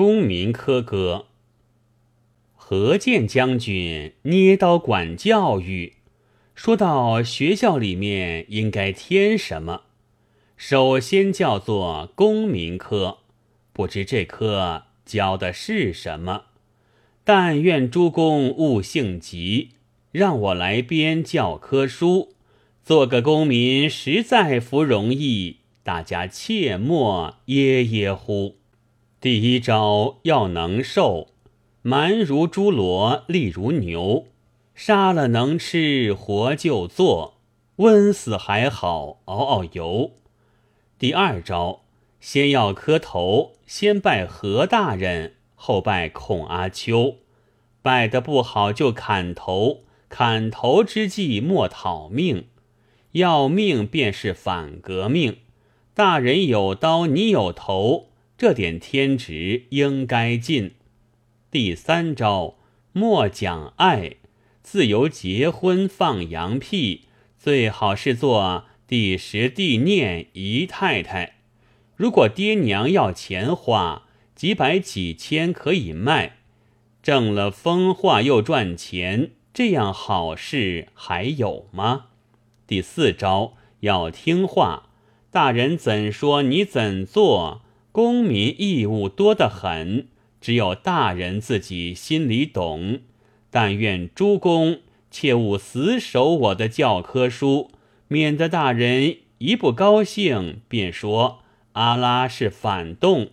公民科歌。何键将军捏刀管教育，说到学校里面应该添什么，首先叫做公民科，不知这科教的是什么。但愿诸公勿性急，让我来编教科书，做个公民实在不容易，大家切莫噎噎乎。第一招要能受。蛮如猪猡，力如牛，杀了能吃，活就做，温死还好，熬熬油。第二招，先要磕头，先拜何大人，后拜孔阿秋。拜得不好就砍头，砍头之际莫讨命，要命便是反革命。大人有刀，你有头，这点天职应该尽。第三招，莫讲爱，自由结婚放羊屁，最好是做第十地念姨太太。如果爹娘要钱花，几百几千可以卖，挣了风化又赚钱，这样好事还有吗？第四招，要听话，大人怎说你怎做，公民义务多得很。只有大人自己心里懂，但愿诸公切勿死守我的教科书，免得大人一不高兴便说阿拉是反动。